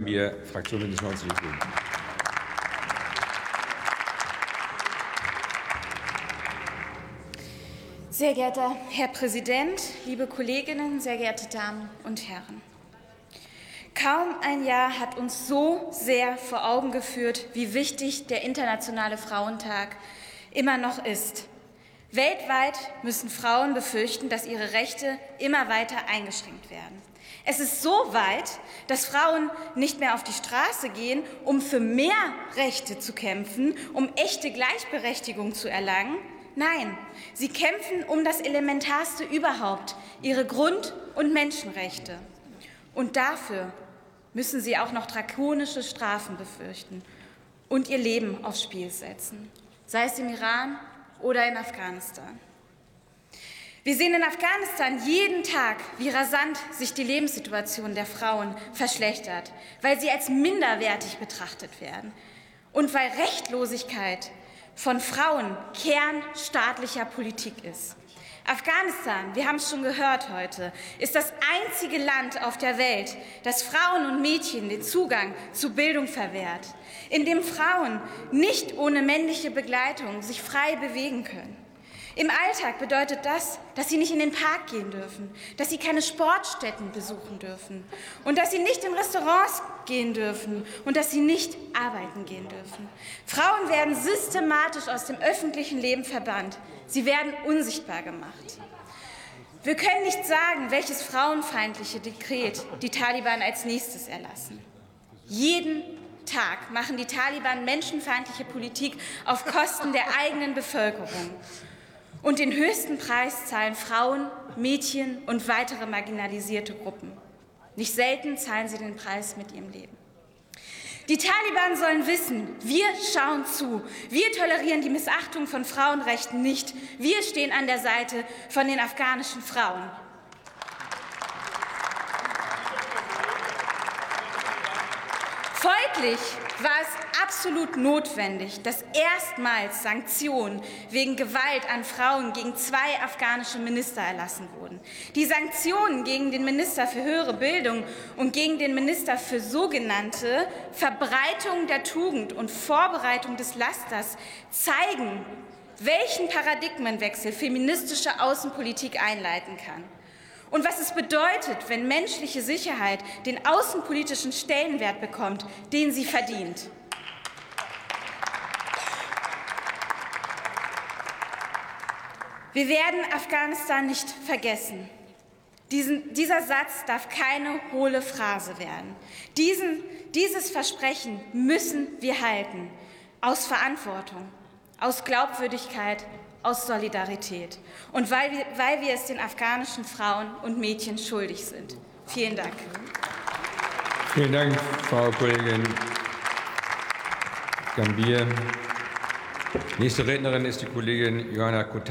Wir, Fraktion Bündnis 90 Die Grünen. Sehr geehrter Herr Präsident, liebe Kolleginnen, sehr geehrte Damen und Herren! Kaum ein Jahr hat uns so sehr vor Augen geführt, wie wichtig der Internationale Frauentag immer noch ist. Weltweit müssen Frauen befürchten, dass ihre Rechte immer weiter eingeschränkt werden. Es ist so weit, dass Frauen nicht mehr auf die Straße gehen, um für mehr Rechte zu kämpfen, um echte Gleichberechtigung zu erlangen. Nein, sie kämpfen um das Elementarste überhaupt, ihre Grund- und Menschenrechte. Und dafür müssen sie auch noch drakonische Strafen befürchten und ihr Leben aufs Spiel setzen, sei es im Iran oder in Afghanistan. Wir sehen in Afghanistan jeden Tag, wie rasant sich die Lebenssituation der Frauen verschlechtert, weil sie als minderwertig betrachtet werden und weil Rechtlosigkeit von Frauen Kern staatlicher Politik ist. Afghanistan, wir haben es schon gehört heute, ist das einzige Land auf der Welt, das Frauen und Mädchen den Zugang zu Bildung verwehrt, in dem Frauen nicht ohne männliche Begleitung sich frei bewegen können. Im Alltag bedeutet das, dass sie nicht in den Park gehen dürfen, dass sie keine Sportstätten besuchen dürfen und dass sie nicht in Restaurants gehen dürfen und dass sie nicht arbeiten gehen dürfen. Frauen werden systematisch aus dem öffentlichen Leben verbannt. Sie werden unsichtbar gemacht. Wir können nicht sagen, welches frauenfeindliche Dekret die Taliban als nächstes erlassen. Jeden Tag machen die Taliban menschenfeindliche Politik auf Kosten der eigenen Bevölkerung. Und den höchsten Preis zahlen Frauen, Mädchen und weitere marginalisierte Gruppen. Nicht selten zahlen sie den Preis mit ihrem Leben. Die Taliban sollen wissen, wir schauen zu. Wir tolerieren die Missachtung von Frauenrechten nicht. Wir stehen an der Seite von den afghanischen Frauen. Folglich war es absolut notwendig, dass erstmals Sanktionen wegen Gewalt an Frauen gegen zwei afghanische Minister erlassen wurden. Die Sanktionen gegen den Minister für höhere Bildung und gegen den Minister für sogenannte Verbreitung der Tugend und Vorbereitung des Lasters zeigen, welchen Paradigmenwechsel feministische Außenpolitik einleiten kann und was es bedeutet, wenn menschliche Sicherheit den außenpolitischen Stellenwert bekommt, den sie verdient. Wir werden Afghanistan nicht vergessen. Diesen, dieser Satz darf keine hohle Phrase werden. Diesen, dieses Versprechen müssen wir halten, aus Verantwortung, aus Glaubwürdigkeit aus Solidarität und weil wir, weil wir es den afghanischen Frauen und Mädchen schuldig sind. Vielen Dank. Vielen Dank, Frau Kollegin Gambier. Nächste Rednerin ist die Kollegin Johanna Kutan.